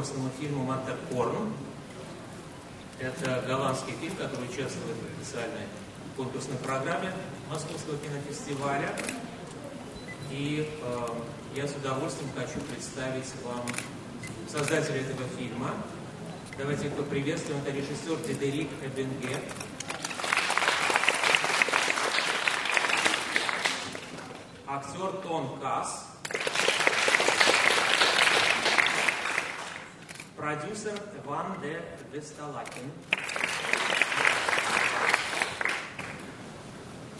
конкурсному фильму «Матеркорн». Это голландский фильм, который участвует в официальной конкурсной программе Московского кинофестиваля. И э, я с удовольствием хочу представить вам создателя этого фильма. Давайте поприветствуем. Это режиссер Дедерик Эбенге. Актер Тон Касс. Продюсер Ван де Весталакин.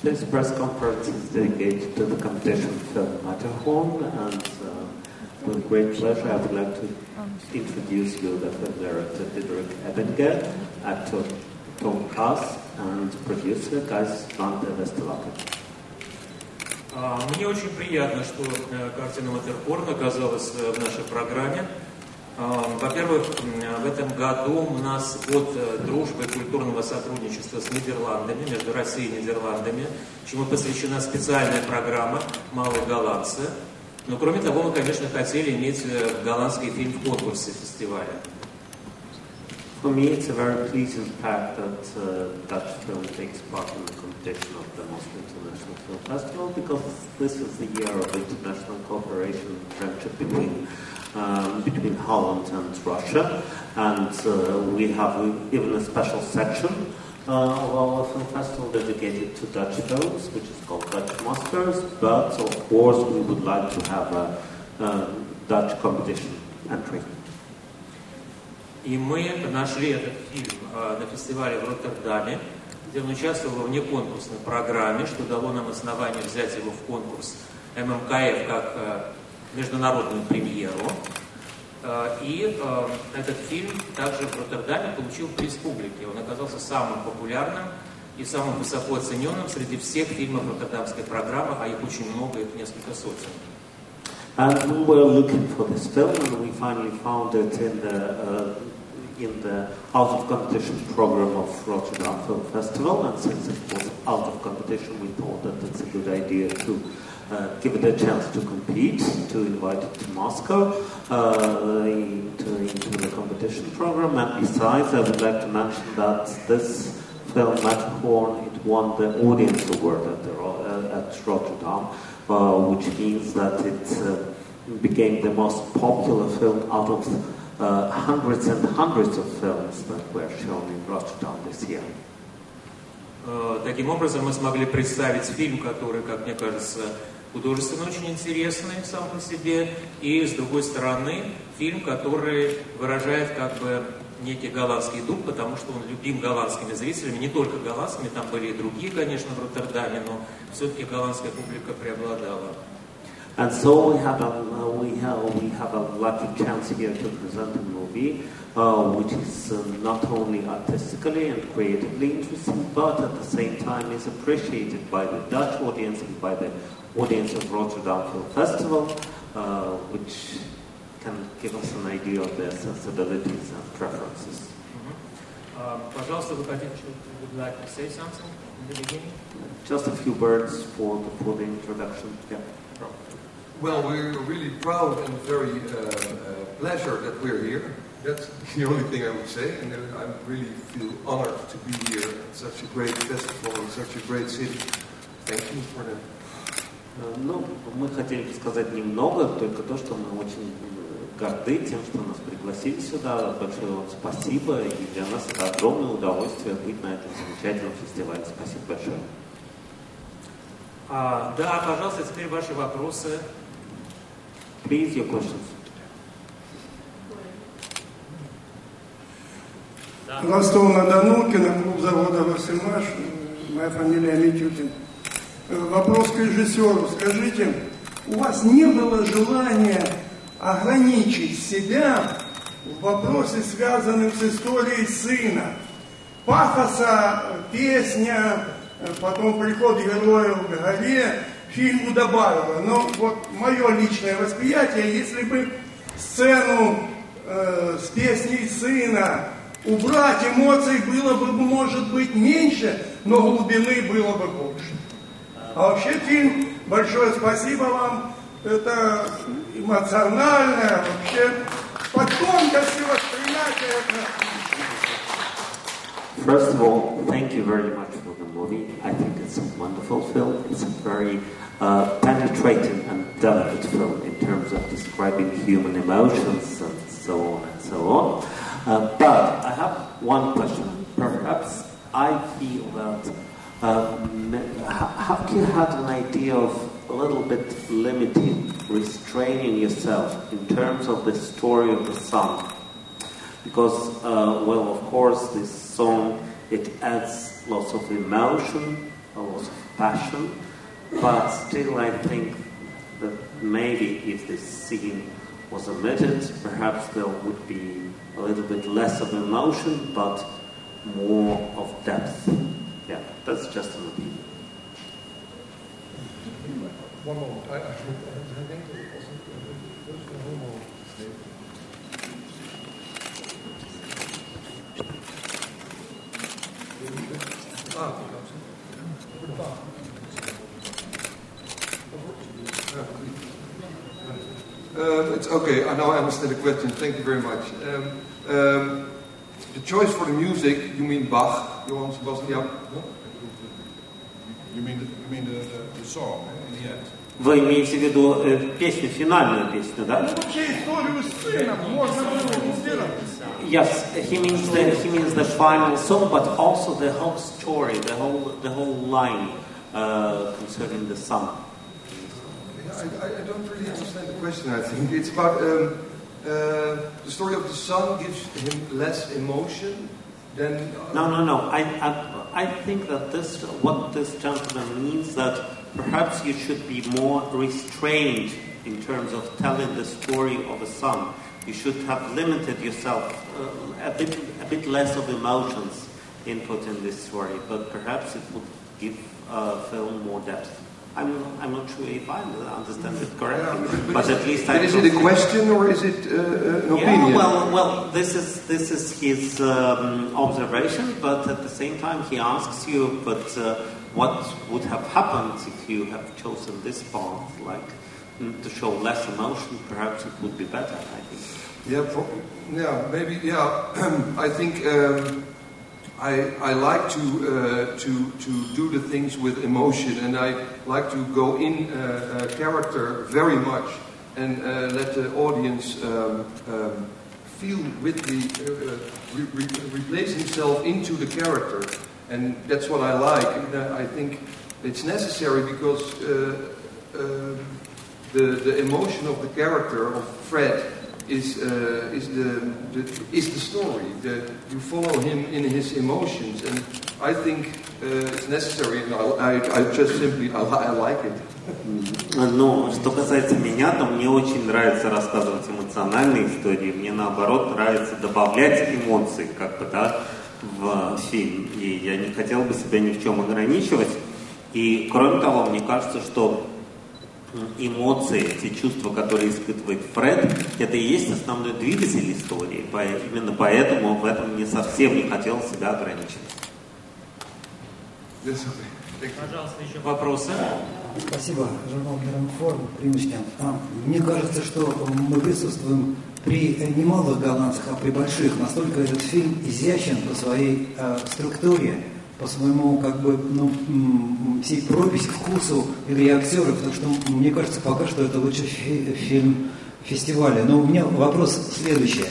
This press conference is dedicated to the competition film Matterhorn, and uh, with great pleasure I would like to introduce you the film director Diederik Ebinger, actor Tom Kass, and producer Gijs van der Westerlaken. А, Мне очень приятно, что э, картина Матерхорн оказалась э, в нашей программе. А, Во-первых, в этом году у нас год э, дружбы и культурного сотрудничества с Нидерландами, между Россией и Нидерландами, чему посвящена специальная программа «Малые голландцы». Но кроме того, мы, конечно, хотели иметь э, голландский фильм в конкурсе фестиваля. For me, it's a very pleasing fact that uh, Dutch film takes part in the competition of the Moscow International Film Festival because this is the year of international cooperation and friendship between um, between Holland and Russia, and uh, we have even a special section uh, of our film festival dedicated to Dutch films, which is called Dutch Masters. But of course, we would like to have a, a Dutch competition entry. И мы нашли этот фильм э, на фестивале в Роттердаме, где он участвовал во внеконкурсной программе, что дало нам основание взять его в конкурс ММКФ как э, международную премьеру. Э, И э, этот фильм также в Роттердаме получил приз публики. Он оказался самым популярным и самым высоко оцененным среди всех фильмов Роттердамской программы, а их очень много, их несколько сотен. And we were looking for this film, and we finally found it in the uh, in the out of competition program of Rotterdam Film Festival. And since it was out of competition, we thought that it's a good idea to uh, give it a chance to compete, to invite it to Moscow uh, into, into the competition program. And besides, I would like to mention that this film, Matterhorn, it won the audience award at, the, Ro- uh, at Rotterdam, uh, which means that it uh, became the most popular film out of uh, hundreds and hundreds of films that were shown in Rotterdam this year. Э, Таким образом, мы смогли представить фильм, который, как мне кажется, художественно очень интересный сам по себе, и, с другой стороны, фильм, который выражает как бы некий голландский дух, потому что он любим голландскими зрителями, не только голландскими, там были и другие, конечно, в Роттердаме, но все-таки голландская публика преобладала. And so we have a uh, we have we have a lucky chance here to present a movie uh, which is uh, not only artistically and creatively interesting, but at the same time is appreciated by the Dutch audience and by the audience of Rotterdam Film Festival, uh, which can give us an idea of their sensibilities and preferences. А, Пожалуйста, вы хотите, would you like to say something in the beginning? Just a few words for the, for the introduction. Yeah. Well, we're really proud and very uh, uh, pleasure that we're here. That's the only thing I would say, and I really feel honored to be here at such a great festival in such a great city. Thank you for that. Э, Ну, мы хотели бы сказать немного, только то, что мы очень э, горды тем, что нас пригласили сюда. Большое вам спасибо, и для нас это огромное удовольствие быть на этом замечательном фестивале. Спасибо большое. А, да, пожалуйста, теперь ваши вопросы. Please, your questions. Ростов-на-Дону, киноклуб завода «Васильмаш», моя фамилия Митютин. Э, Вопрос к режиссеру. Скажите, у вас не было желания ограничить себя в вопросе, связанном с историей сына? Пафоса, песня, э, потом приход героя в горе фильму добавила. Но вот мое личное восприятие, если бы сцену э, с песней сына убрать, эмоций было бы, может быть, меньше, но глубины было бы больше. А вообще фильм, большое спасибо вам, это эмоционально, вообще по тонкости восприятия. First of all, thank you very much for the movie. I think it's a wonderful film. It's a very uh, penetrating and delicate film in terms of describing human emotions and so on and so on. Uh, but I have one question. Perhaps I feel that um, have you had an idea of a little bit limiting, restraining yourself in terms of the story of the song? Because, uh, well, of course, this song it adds lots of emotion, lots of passion, but still, I think that maybe if this scene was omitted, perhaps there would be a little bit less of emotion, but more of depth. Yeah, that's just an opinion. One moment. I, I, think it was a homo. Uh, it's okay. I now understand the question. Thank you very much. Um, um, the choice for the music, you mean Bach, Johann Sebastian? You mean the, you mean the, the, the song in the end? Вы имеете в виду э, песню, финальную песню, да? Вообще историю с сыном можно было сделать. Yes, he means the he means the final song, but also the whole story, the whole the whole line uh, concerning the son. I, I, don't really understand the question. I think it's about um, uh, the story of the son gives him less emotion than. Uh, no, no, no. I, I I think that this what this gentleman means that perhaps you should be more restrained in terms of telling the story of a son. You should have limited yourself uh, a bit, a bit less of emotions input in this story, but perhaps it would give a film more depth. I'm, I'm not sure if I understand it correctly, yeah, but, at least I. Is it a question or is it uh, an yeah, opinion? well, well, this is this is his um, observation, but at the same time he asks you, but uh, what would have happened if you have chosen this path, like mm, to show less emotion? Perhaps it would be better. I think. Yeah, pro- yeah, maybe. Yeah, I think. Um, I, I like to, uh, to, to do the things with emotion and I like to go in uh, uh, character very much and uh, let the audience um, um, feel with the, uh, re- re- replace himself into the character. And that's what I like. And uh, I think it's necessary because um, the, the emotion of the character of Fred is, uh, is, the, the, is the story. The, you follow him in his emotions, and I think uh, it's necessary, and I, I, I just simply I, I like it. Ну, что касается меня, то мне очень нравится рассказывать эмоциональные истории. Мне наоборот нравится добавлять эмоции, как бы, да, в фильм. И я не хотел бы себя ни в чем ограничивать. И кроме того, мне кажется, что эмоции, те чувства, которые испытывает Фред, это и есть основной двигатель истории. Именно поэтому в этом мне совсем не хотел себя ограничивать. Пожалуйста, еще вопросы? Спасибо, журнал Геранформ, Примечкин. Мне кажется, что мы присутствуем при немалых голландцах, а при больших. Настолько этот фильм изящен по своей э, структуре, по своему, как бы, ну, всей прописи, вкусу игре актеров, потому что, мне кажется, пока что это лучший фи фильм фестиваля. Но у меня вопрос следующий.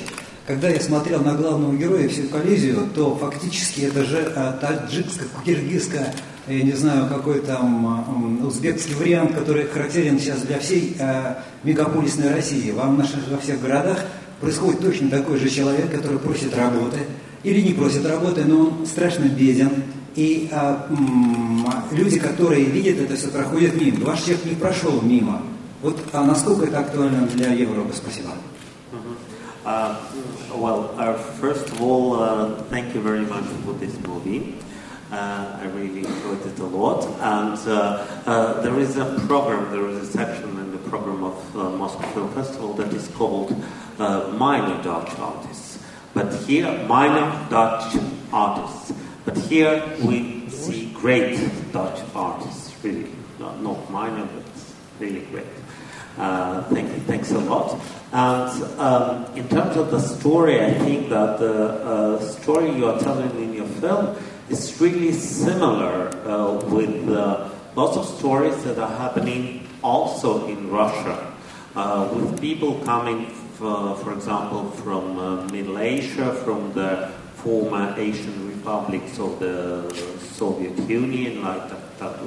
Когда я смотрел на главного героя всю коллизию, то фактически это же а, таджикско киргизско я не знаю, какой там узбекский вариант, который характерен сейчас для всей э, мегаполисной России. Во, во всех городах происходит точно такой же человек, который просит работы, или не просит работы, но он страшно беден, и а, м, люди, которые видят это все, проходят мимо. Ваш человек не прошел мимо. Вот а насколько это актуально для Европы? Спасибо. Uh, well, uh, first of all, uh, thank you very much for this movie. I really enjoyed it a lot. And there is a program, there is a section in the program of Moscow Film Festival that is called Minor Dutch Artists. But here, minor Dutch artists. But here we see great Dutch artists, really, not, not minor, but really great. Uh, thank you, thanks a lot. And um, in terms of the story, I think that the uh, story you are telling in your film is really similar uh, with uh, lots of stories that are happening also in Russia, uh, with people coming, f- for example, from uh, Middle Asia, from the former Asian republics of the Soviet Union, like,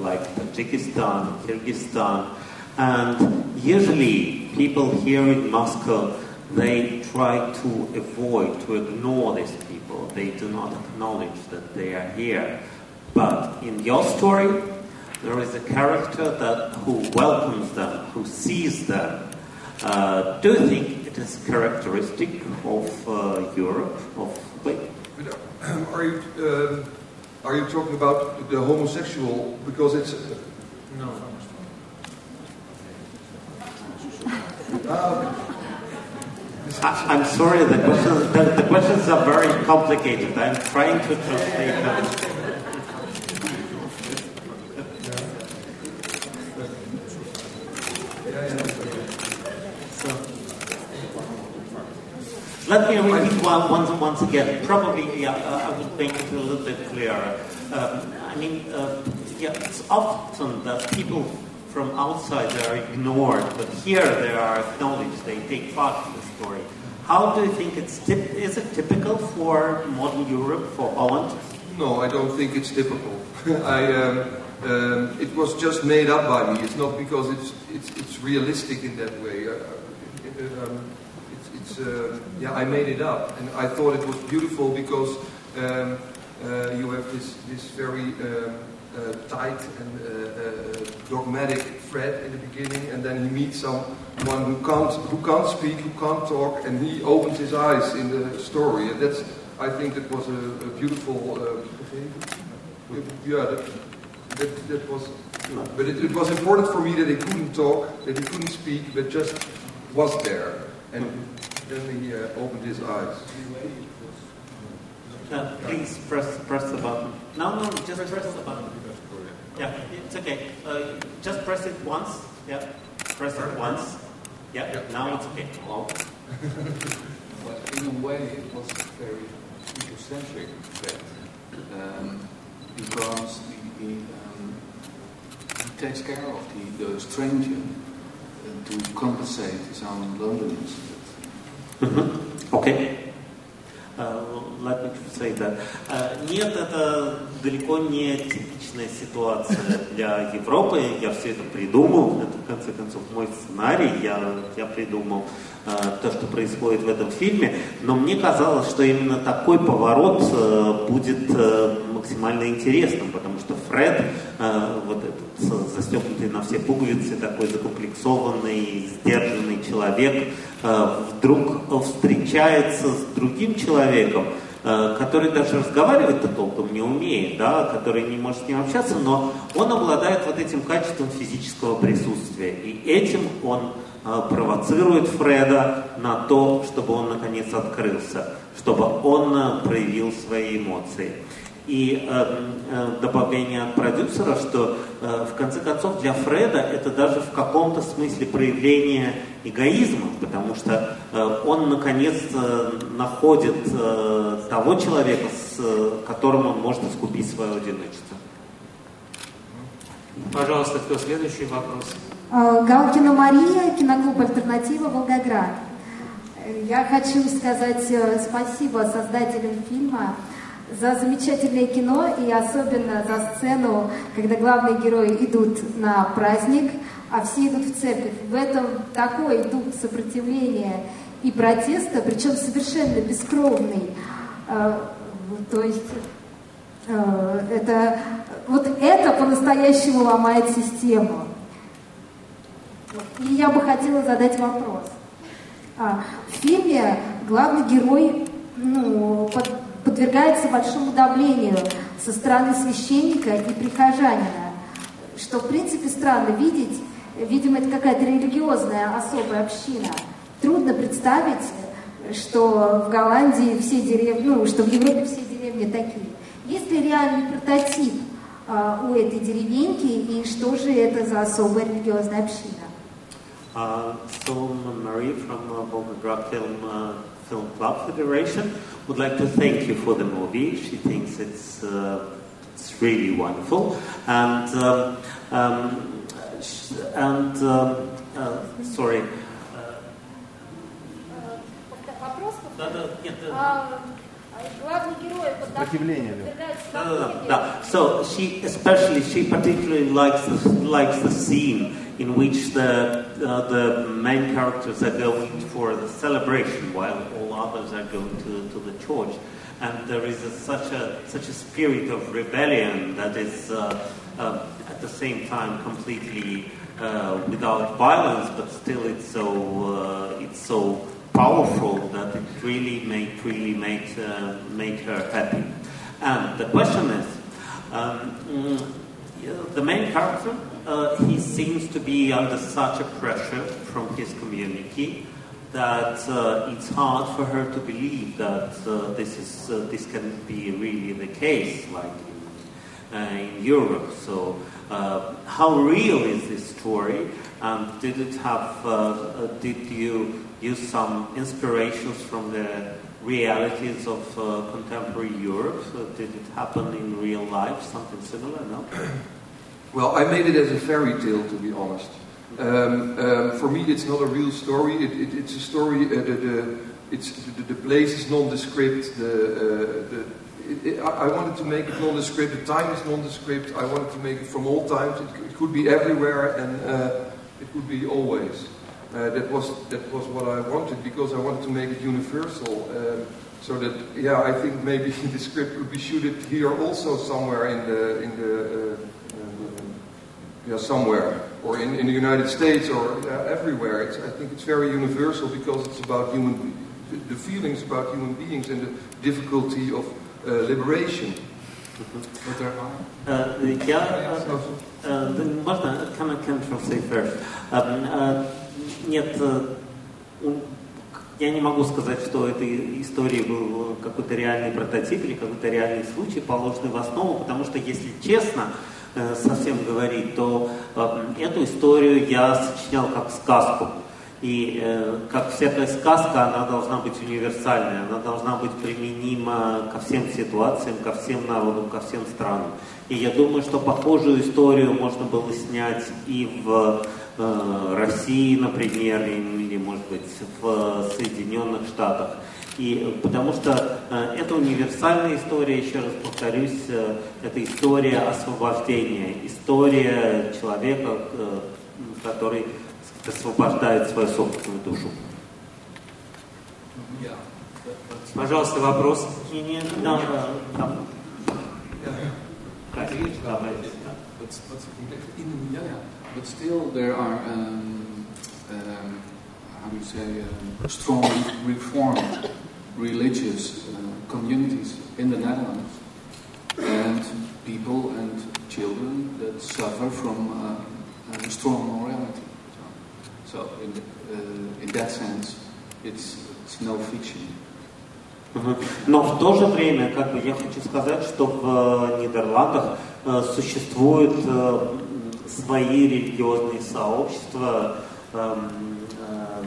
like Tajikistan, Kyrgyzstan, and usually people here in Moscow, they try to avoid, to ignore these people. They do not acknowledge that they are here. But in your story, there is a character that who welcomes them, who sees them. Uh, do you think it is characteristic of uh, Europe? Of wait, Are you, um, are you talking about the homosexual? Because it's. No. I, I'm sorry, the questions, the, the questions are very complicated. I'm trying to translate them. Let me repeat one, once, once again. Probably, yeah, uh, I would make it a little bit clearer. Um, I mean, uh, yeah, it's often that people from outside are ignored, but here they are acknowledged. They take part in the story. How do you think it's tip- is it typical for modern Europe, for Holland? No, I don't think it's typical. I, um, um, it was just made up by me. It's not because it's it's, it's realistic in that way. Uh, it, um, it's, it's uh, yeah, I made it up, and I thought it was beautiful because um, uh, you have this this very um, uh, tight and uh, uh, dogmatic Fred in the beginning, and then he meets someone who can't who can't speak, who can't talk, and he opens his eyes in the story, and that's I think that was a, a beautiful. Uh, yeah, that, that, that was. But it, it was important for me that he couldn't talk, that he couldn't speak, but just was there, and then he uh, opened his eyes. Uh, please press press the button. No, no, just press the button. Yeah, it's okay. Uh, just press it once. Yeah, press it once. Yeah, now it's okay. Hello. But in a way, it was very egocentric that um, because he, he, um, he takes care of the, the stranger uh, to compensate his own loneliness. Мгм. Окей. Uh, let me say that. Uh, нет, это далеко не типичная ситуация для Европы. Я все это придумал. Это, в конце концов, мой сценарий. Я, я придумал uh, то, что происходит в этом фильме. Но мне казалось, что именно такой поворот uh, будет максимально интересным, потому что Фред, uh, вот этот застегнутый на все пуговицы, такой закомплексованный, сдержанный человек, uh, вдруг встречается с другим человеком, э, который даже разговаривать-то толком не умеет, да, который не может с ним общаться, но он обладает вот этим качеством физического присутствия. И этим он э, провоцирует Фреда на то, чтобы он наконец открылся, чтобы он э, проявил свои эмоции. И э, э, добавление от продюсера, что э, в конце концов для Фреда это даже в каком-то смысле проявление эгоизма, потому что э, он наконец э, находит э, того человека, с э, которым он может искупить свое одиночество. Пожалуйста, кто следующий вопрос? А, Галкина Мария, киноклуб «Альтернатива», Волгоград. Я хочу сказать э, спасибо создателям фильма за замечательное кино и особенно за сцену, когда главные герои идут на праздник, а все идут в церковь. В этом такой дух сопротивления и протеста, причем совершенно бескровный. Э, То есть э, это, вот это по-настоящему ломает систему. И я бы хотела задать вопрос. А, в фильме главный герой ну, под- подвергается большому давлению со стороны священника и прихожанина, что в принципе странно видеть, видимо, это какая-то религиозная особая община. Трудно представить, что в Голландии все деревни, ну, что в Европе все деревни такие. Есть ли реальный прототип а, у этой деревеньки и что же это за особая религиозная община? Uh, so Marie from uh, Volgograd Film uh, Film Club Federation would like to thank you for the movie. She thinks it's uh, it's really wonderful, and um, um, and um, uh, sorry. So she especially she particularly likes the, likes the scene in which the uh, the main characters are going for the celebration while all others are going to, to the church, and there is a, such a such a spirit of rebellion that is uh, uh, at the same time completely uh, without violence, but still it's so uh, it's so powerful that it really make really make uh, make her happy. And the question is, um, mm, the main character, uh, he seems to be under such a pressure from his community that uh, it's hard for her to believe that uh, this is uh, this can be really the case, like in, uh, in Europe. So, uh, how real is this story? And did it have? Did you use some inspirations from the realities of contemporary Europe? Did it happen in real life? Something similar? No. Well, I made it as a fairy tale, to be honest. Um, um, for me, it's not a real story. It, it, it's a story. Uh, the, the, it's the, the place is nondescript. The, uh, it, I wanted to make it nondescript. The time is nondescript. I wanted to make it from all times. It, could be everywhere, and uh, it could be always. Uh, that was that was what I wanted because I wanted to make it universal. Um, so that yeah, I think maybe the script could be shooted here also somewhere in the in the Uh, uh, yeah, somewhere, or in, in the United States, or yeah, everywhere. It's, I think it's very universal because it's about human, the, the feelings about human beings and the difficulty of uh, liberation. But there are Uh, я, э, э, да, можно, can I, can I translate first? Um, э, нет, э, м, я не могу сказать, что этой истории был какой-то реальный прототип или какой-то реальный случай, положенный в основу, потому что, если честно э, совсем говорить, то э, эту историю я сочинял как сказку. И э, как всякая сказка, она должна быть универсальной, она должна быть применима ко всем ситуациям, ко всем народам, ко всем странам. И я думаю, что похожую историю можно было снять и в э, России, например, или, может быть, в Соединенных Штатах. И потому что э, это универсальная история, еще раз повторюсь, э, это история освобождения, история человека, э, который освобождает свою собственную душу. Пожалуйста, вопрос. Не, не, да, да, yeah, yeah. but still there are, um, um, how do you say, um, strong reformed religious uh, communities in the Netherlands and people and children that suffer from uh, uh, strong morality. So, so in, uh, in that sense, it's, it's no fiction. Мгм. Но в то же время, как бы я хочу сказать, что в э, Нидерландах э, существуют э, свои религиозные сообщества эм, э,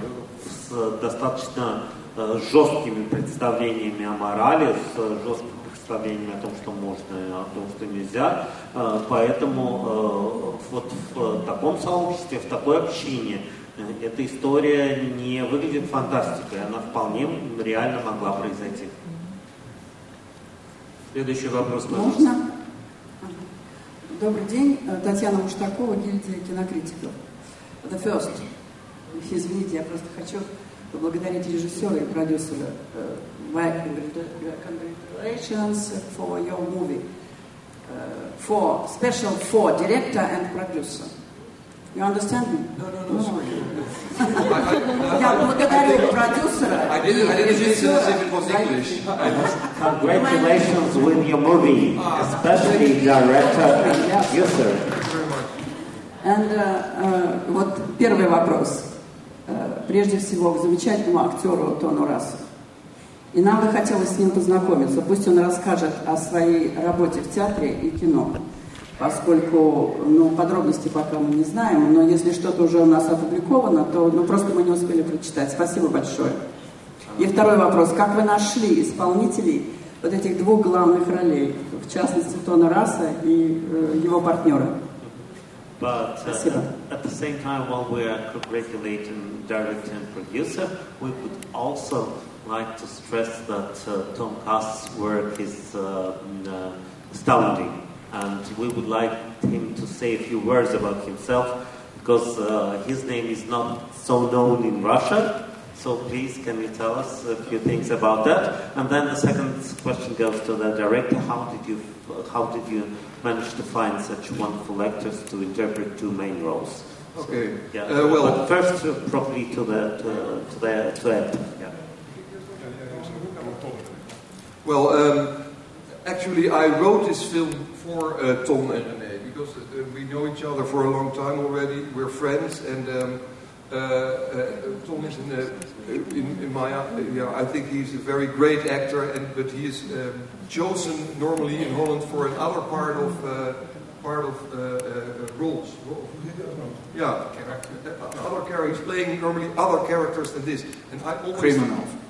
с достаточно э, жесткими представлениями о морали, с жесткими представлениями о том, что можно и о том, что нельзя. Э, Поэтому вот в таком сообществе, в такой общине эта история не выглядит фантастикой, она вполне реально могла произойти. Следующий вопрос, пожалуйста. Можно? Добрый день, Э, Татьяна Муштакова, гильдия кинокритиков. The first. Извините, я просто хочу поблагодарить режиссера и продюсера. Э, congratulations for your movie. Uh, for special for director and producer. You understand me? No, no, no, sorry. Я благодарю продюсера I didn't, I didn't it was English. Congratulations with your movie, especially director and producer. And, э, э, вот первый вопрос. Э, прежде всего, к замечательному актеру Тону Рассу. И нам бы хотелось с ним познакомиться. Пусть он расскажет о своей работе в театре и кино. Поскольку ну, подробности пока мы не знаем, но если что-то уже у нас опубликовано, то ну, просто мы не успели прочитать. Спасибо большое. И второй вопрос. Как вы нашли исполнителей вот этих двух главных ролей, в частности Тона Раса и э, его партнера? But uh, at the same time, while we are congratulating director and producer, we would also like to stress that uh, Tom Cast's work is uh, uh, astounding. And we would like him to say a few words about himself because uh, his name is not so known in Russia. So please, can you tell us a few things about that? And then the second question goes to the director. How did you how did you manage to find such wonderful actors to interpret two main roles? Okay. So, yeah. Uh, well, but first, uh, probably to the to, to the to Ed. Yeah. Well, um, actually, I wrote this film for uh, Tom and René because uh, we know each other for a long time already. We're friends, and um, uh, uh Tom is in, in, in my yeah, I think he's a very great actor, and but he is um, chosen normally in Holland for another part of uh, part of uh, roles. Yeah, other characters playing normally other characters than this, and I always. Criminals.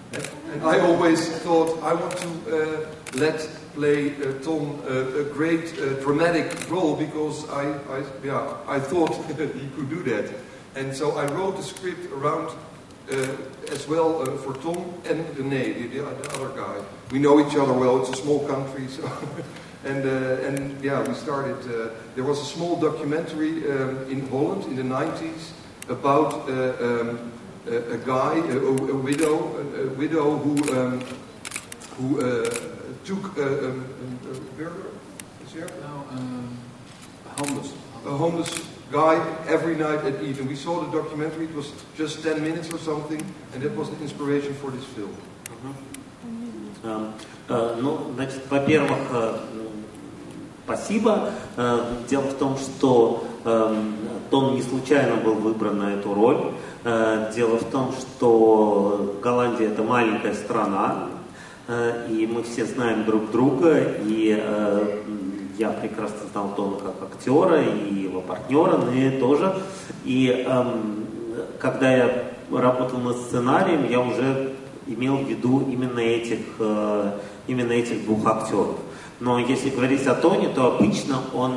And I always thought I want to let play uh, Tom uh, a great uh, dramatic role because I, I, yeah, I thought he could do that. And so I wrote the script around uh, as well uh, for Tom and René, the, the, other guy. We know each other well. It's a small country, so and uh, and yeah, we started. there was a small documentary um, in Holland in the 90s about um, a, a, guy, a, a widow, a, a, widow who um, who took a, um, is there? No, um, homeless. A homeless guy every night at evening. We saw the documentary, it was just 10 minutes or something, and that was the inspiration for this film. Uh, uh, ну, значит, во-первых, uh, спасибо. Дело в том, что Том не случайно был выбран на эту роль. Дело в том, что Голландия это маленькая страна, Э, и мы все знаем друг друга, и э, я прекрасно знал Тона как актера, и его партнера, но и тоже. И эм, когда я работал над сценарием, я уже имел в виду именно этих, э, именно этих двух актеров. Но если говорить о Тоне, то обычно он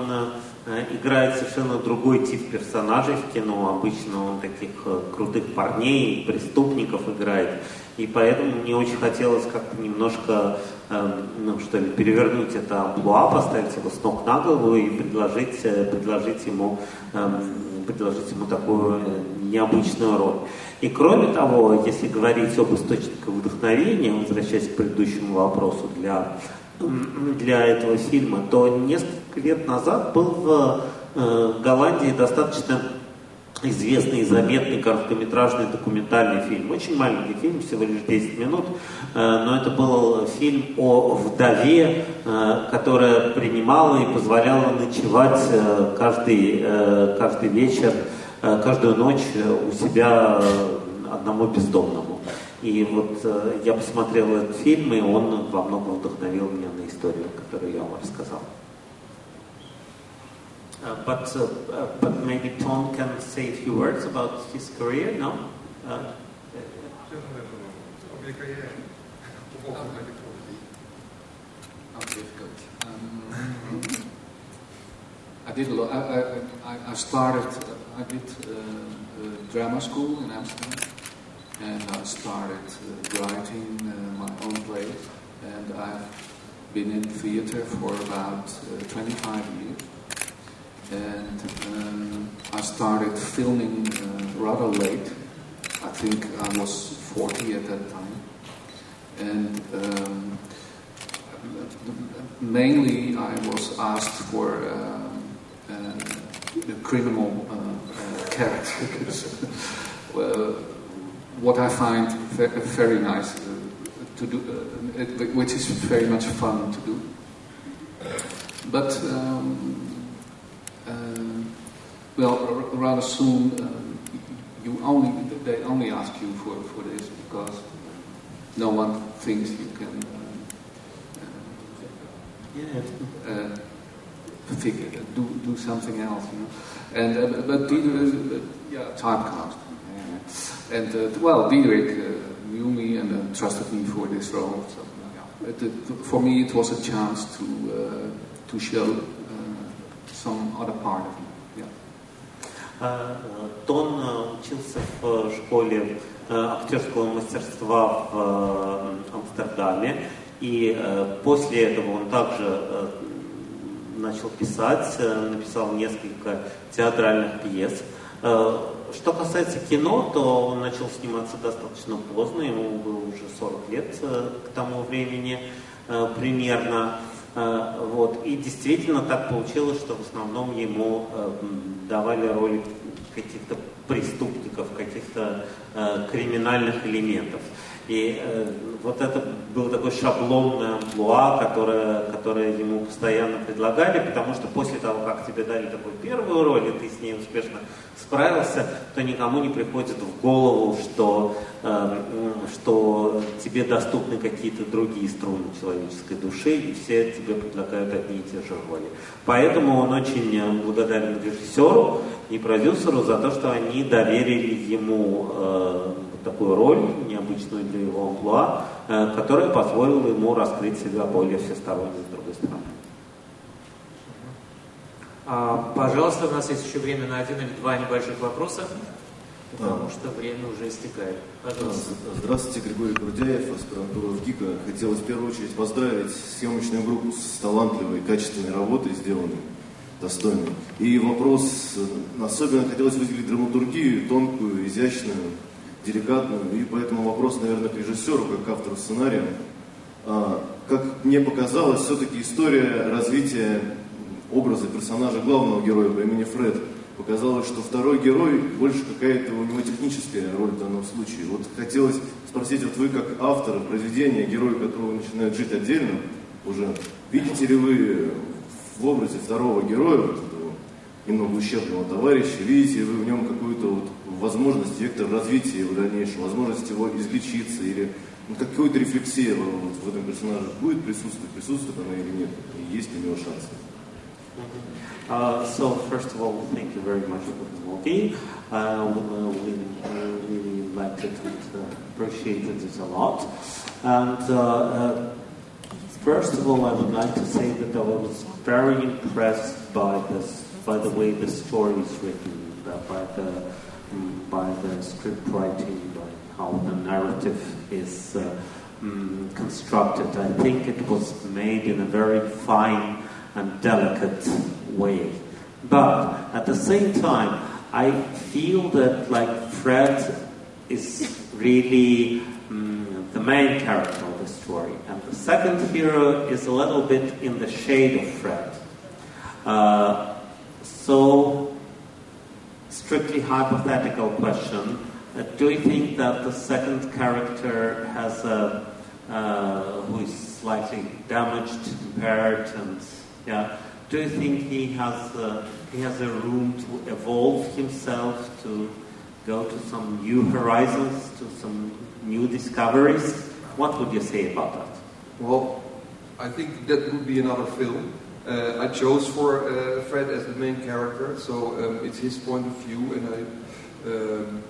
играет совершенно другой тип персонажей в кино. Обычно он таких крутых парней, преступников играет. И поэтому мне очень хотелось как-то немножко, э, ну, что ли, перевернуть это амплуа, поставить его с ног на голову и предложить, э, предложить, ему, э, предложить ему такую э, необычную роль. И кроме того, если говорить об источниках вдохновения, возвращаясь к предыдущему вопросу для, для этого фильма, то несколько лет назад был в э, Голландии достаточно известный и заметный короткометражный документальный фильм. Очень маленький фильм, всего лишь 10 минут, э, но это был фильм о вдове, э, которая принимала и позволяла ночевать э, каждый, каждый вечер, каждую ночь у себя одному бездомному. И вот я посмотрел этот фильм, и он во многом вдохновил меня на историю, которую я вам рассказал. Uh, but, uh, uh, but maybe Tom can say a few words about his career, no? Uh, um, I did a lot. I, I, I started. I did uh, drama school in Amsterdam, and I started uh, writing uh, my own plays. And I've been in theater for about 25 years and um, I started filming uh, rather late. I think I was 40 at that time, and um, mainly I was asked for um, uh, criminal uh, uh characters. well, what I find very nice uh, to do, uh, which is very much fun to do. But um, um, well, rather soon, um, you only they only ask you for, for this because no one thinks you can uh, uh, figure, do do something else, you know. And uh, but Diederik, uh, yeah, typecast. Yeah. And uh, well, Diederik uh, knew me and uh, trusted me for this role. So yeah, it, for me, it was a chance to uh, to show uh, some other part of me. Yeah. Э, Тон э, учился в школе э, актерского мастерства в э, Амстердаме, и э, после этого он также э, начал писать, э, написал несколько театральных пьес. Э, Что касается кино, то он начал сниматься достаточно поздно, ему было уже 40 лет э, к тому времени э, примерно. Э, Вот. И действительно так получилось, что в основном ему э, давали роли каких-то преступников, каких-то э, криминальных элементов. И э, вот это был такой шаблонное амплуа, которое, которое ему постоянно предлагали, потому что после того, как тебе дали такую первую роль, и ты с ней успешно справился, то никому не приходит в голову, что, э, что тебе доступны какие-то другие струны человеческой души, и все тебе предлагают одни и те же роли. Поэтому он очень э, благодарен режиссеру и продюсеру за то, что они доверили ему э, такую роль, необычную для его амплуа, э, которая позволила ему раскрыть себя более всесторонне с другой стороны. А, пожалуйста, у нас есть еще время на один или два небольших вопроса, потому что время уже истекает. Пожалуйста. Здравствуйте, Григорий Грудяев, аспирантура в ГИКа. Хотелось в первую очередь поздравить съемочную группу с талантливой, качественной работой, сделанной, достойной. И вопрос, э, особенно хотелось выделить драматургию, тонкую, изящную, деликатную. И поэтому вопрос, наверное, к режиссеру, как автору сценария. А, Как мне показалось, все-таки история развития образа персонажа главного героя по имени Фред показалось, что второй герой больше какая-то у него техническая роль в данном случае. Вот хотелось спросить, вот вы как автор произведения, герой которого начинает жить отдельно уже, видите ли вы в образе второго героя, вот этого немного ущербного товарища, видите ли вы в нем какую-то вот возможность, вектор развития его дальнейшего, возможность его излечиться или ну, какой-то рефлексия вот в этом персонаже будет присутствовать, присутствует она или нет, и есть у него шансы? Uh, so first of all, thank you very much for the movie. Uh, we, really liked it and uh, appreciated it a lot. And uh, uh, first of all, I would like to say that I was very impressed by this, by the way the story is written, uh, by the mm, by the script writing, by how the narrative is uh, mm, constructed. I think it was made in a very fine and delicate way. But at the same time, I feel that like Fred is really mm, the main character of the story, and the second hero is a little bit in the shade of Fred. Uh, so, strictly hypothetical question: uh, Do you think that the second character has a uh, who is slightly damaged, impaired, and yeah. Do you think he has uh, he has a room to evolve himself to go to some new horizons, to some new discoveries? What would you say about that? Well, I think that would be another film. Uh, I chose for uh, Fred as the main character, so um, it's his point of view, and I um,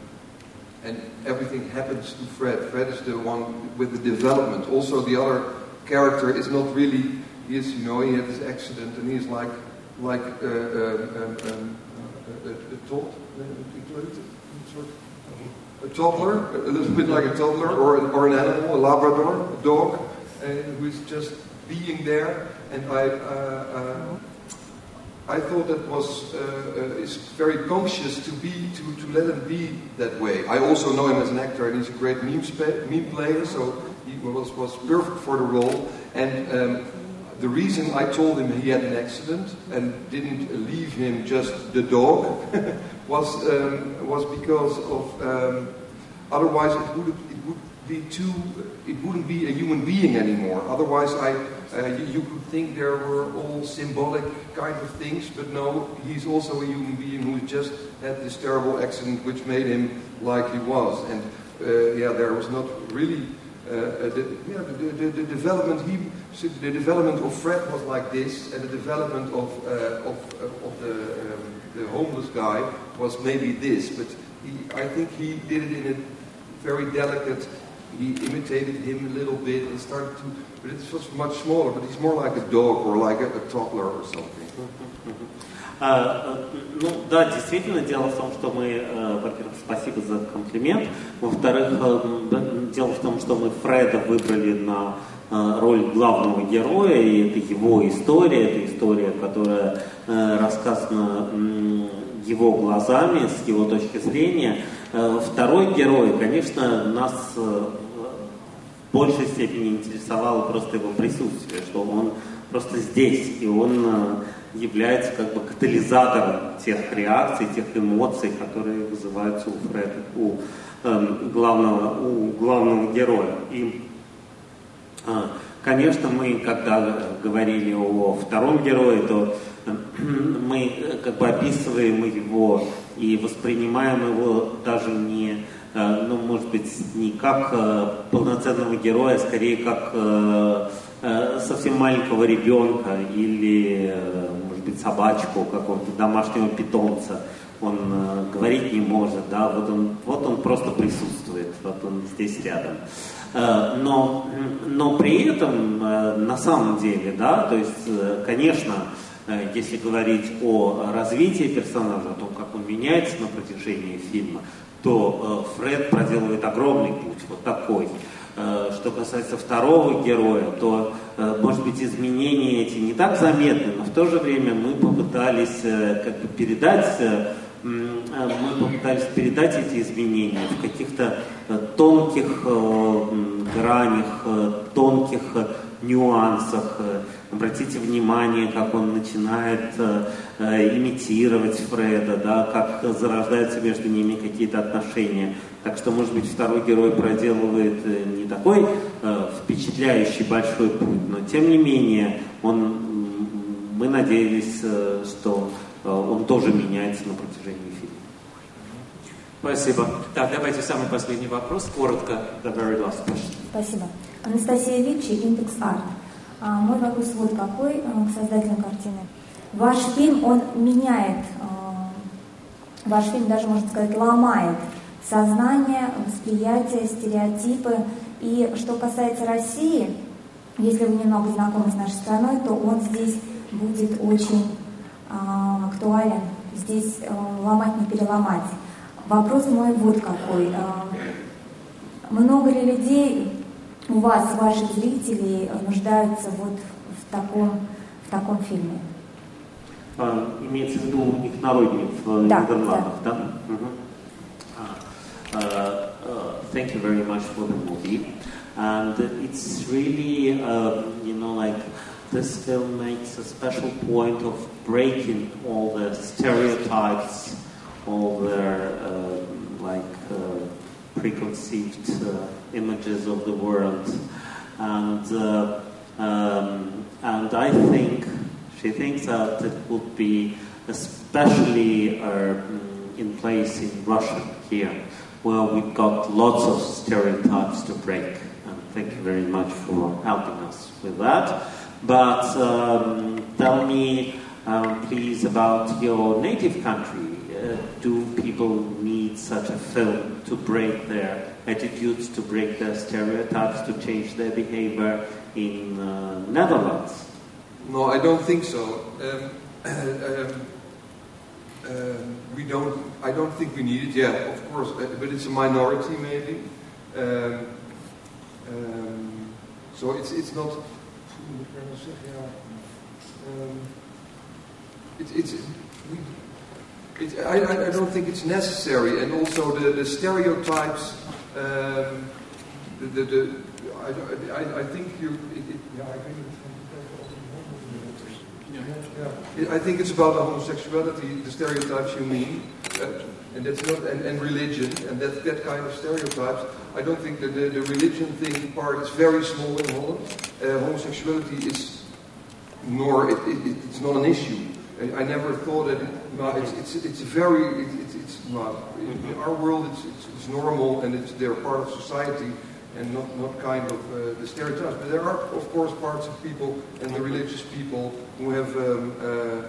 and everything happens to Fred. Fred is the one with the development. Also, the other character is not really. He is, you know, he had this accident, and he's like like uh, um, um, a, a, a tot- a toddler, a little bit like a toddler, or an, or an animal, a Labrador, a dog, uh, who is just being there. And I, uh, uh, I thought that was uh, is very conscious to be to, to let him be that way. I also know him as an actor, and he's a great meme, meme player, so he was was perfect for the role. And um, the reason I told him he had an accident and didn't leave him just the dog was um, was because of um, otherwise it would it would be too it wouldn't be a human being anymore. Otherwise, I uh, you, you could think there were all symbolic kind of things, but no, he's also a human being who just had this terrible accident which made him like he was. And uh, yeah, there was not really uh, the, yeah, the, the, the development. He the development of Fred was like this, and the development of uh, of, uh, of the um, the homeless guy was maybe this. But he, I think he did it in a very delicate. He imitated him a little bit and started to, but it was much smaller. But he's more like a dog or like a, a toddler or something. А, э, ну да, действительно, дело в том, что мы, э, во-первых, спасибо за комплимент. Во-вторых, э, дело в том, что мы Фреда выбрали на роль главного героя, и это его история, это история, которая рассказана его глазами, с его точки зрения. Второй герой, конечно, нас большей степени интересовало просто его присутствие, что он просто здесь, и он является как бы катализатором тех реакций, тех эмоций, которые вызываются у Фреда, у э, главного, у главного героя. И, э, конечно, мы, когда говорили о втором герое, то э, мы как бы описываем его и воспринимаем его даже не, э, ну, может быть, не как э, полноценного героя, а скорее как э, Э, совсем маленького ребенка или, э, может быть, собачку, какого-то домашнего питомца, он э, говорить не может, да, вот он, вот он просто присутствует, вот он здесь рядом. Но, но при этом, на самом деле, да, то есть, конечно, если говорить о развитии персонажа, о том, как он меняется на протяжении фильма, то Фред проделывает огромный путь, вот такой. Э, что касается второго героя, то, э, может быть, изменения эти не так заметны, но в то же время мы попытались э, как бы передать, мы попытались передать эти изменения в каких-то тонких гранях, тонких нюансах. Обратите внимание, как он начинает имитировать Фреда, да, как зарождаются между ними какие-то отношения. Так что, может быть, второй герой проделывает э, не такой э, впечатляющий большой путь, но тем не менее он, мы надеялись, э, что э, он тоже меняется на протяжении фильма. Спасибо. Так, давайте самый последний вопрос, коротко. The very last question. Спасибо. Анастасия Вичи, Индекс Арт. А, мой вопрос вот какой э, к создателям картины. Ваш фильм, он меняет, э, ваш фильм даже, можно сказать, ломает сознание, восприятие, стереотипы. И что касается России, если вы немного знакомы с нашей страной, то он здесь будет очень э, актуален. Здесь ломать не переломать. Вопрос мой вот какой. Много ли людей у вас, ваших зрителей, нуждаются вот в таком, в таком фильме? А, имеется в виду у них народник в да, Нидерландах, да? да? Угу. Uh, uh, thank you very much for the movie. And it's really, um, you know, like this film makes a special point of breaking all the stereotypes, all the uh, like uh, preconceived uh, images of the world, and uh, um, and I think she thinks that it would be especially in place in Russia here where we've got lots of stereotypes to break, and thank you very much for helping us with that. But um, tell me, um, please, about your native country. Uh, do people need such a film to break their attitudes, to break their stereotypes, to change their behavior in uh, Netherlands? No, I don't think so. Um, um um, we don't. I don't think we need it. Yeah, of course, but it's a minority maybe. Um, um, so it's it's not. Um, it, it's. We, it, I, I don't think it's necessary, and also the, the stereotypes. Um, the, the, the I, I, I think you. It, it, yeah, I think yeah. I think it's about the homosexuality, the stereotypes you mean, uh, and that's not, and, and religion, and that, that kind of stereotypes. I don't think that the, the religion thing part is very small in Holland. Uh, homosexuality is, nor it, it, it's not an issue. I, I never thought that. It's, it's, it's very, it, it's, it's in our world it's, it's, it's normal and it's they're part of society and not, not kind of uh, the stereotypes. But there are, of course, parts of people and the religious people who have um, uh,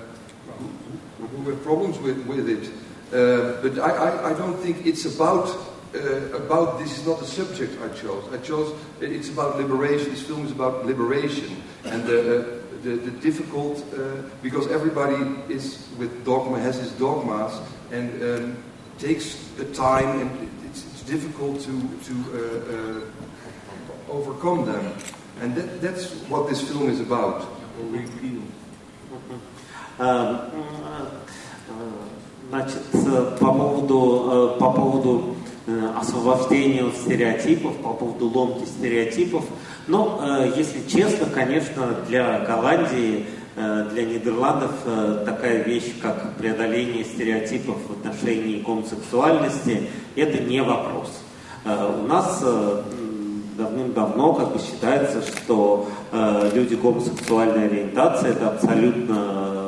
who, have problems with, with it. Uh, but I, I, I don't think it's about uh, about this is not the subject I chose. I chose it's about liberation. This film is about liberation and the uh, the, the, difficult uh, because everybody is with dogma has his dogmas and um, takes the time and it's, it's difficult to to uh, uh, overcome them. And that, that's what this film is about. Значит, по поводу, по поводу освобождения от стереотипов, по поводу ломки стереотипов. Но, если честно, конечно, для Голландии, для Нидерландов такая вещь, как преодоление стереотипов в отношении гомосексуальности, это не вопрос. У нас давным-давно как бы считается, что люди гомосексуальной ориентации это абсолютно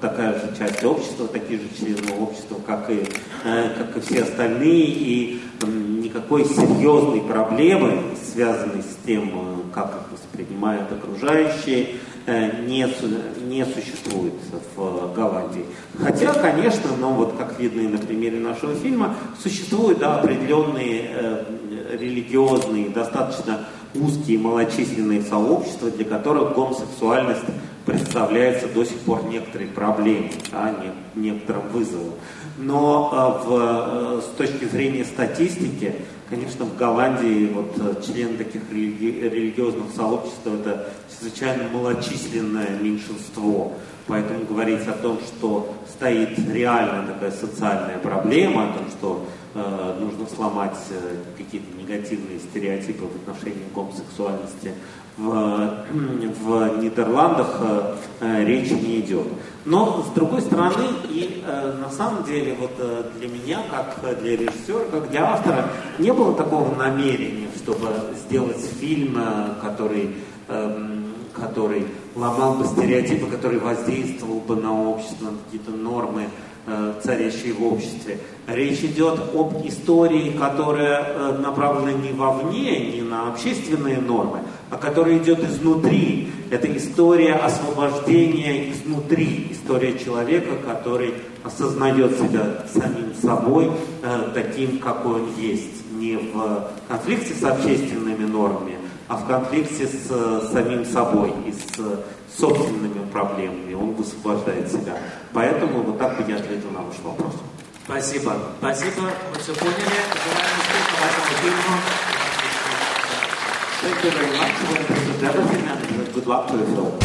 такая же часть общества, такие же члены общества, как и, э, как и все остальные, и никакой серьезной проблемы, связанной с тем, э, как их воспринимают окружающие, э, не, не существует в Голландии. Хотя, конечно, но вот как видно и на примере нашего фильма, существуют да, определенные религиозные, достаточно узкие малочисленные сообщества, для которых гомосексуальность представляется до сих пор некоторой проблемой, да, некоторым вызовом. Но э, в, э, с точки зрения статистики, конечно, в Голландии вот, э, члены таких религи религиозных сообществ это чрезвычайно малочисленное меньшинство. Поэтому говорить о том, что стоит реально такая социальная проблема, о том, что э, нужно сломать э, какие-то негативные стереотипы в отношении гомосексуальности в, в Нидерландах э, э, речи не идет. Но с другой стороны, и э, на самом деле вот для меня, как для режиссера, как для автора, не было такого намерения, чтобы сделать фильм, который, э, который ломал бы стереотипы, который воздействовал бы на общество, на какие-то нормы, Э, царящие в обществе. Речь идет об истории, которая э, направлена не вовне, не на общественные нормы, а которая идет изнутри. Это история освобождения изнутри, история человека, который осознает себя самим собой, э, таким, какой он есть, не в конфликте с общественными нормами, а в конфликте с самим собой и с собственными проблемами, он высвобождает себя. Поэтому вот так бы я ответил на ваш вопрос. Спасибо. Спасибо. Мы все поняли. Желаем успеха вашему фильму. Thank you very much. Well, this is everything and good luck to you all.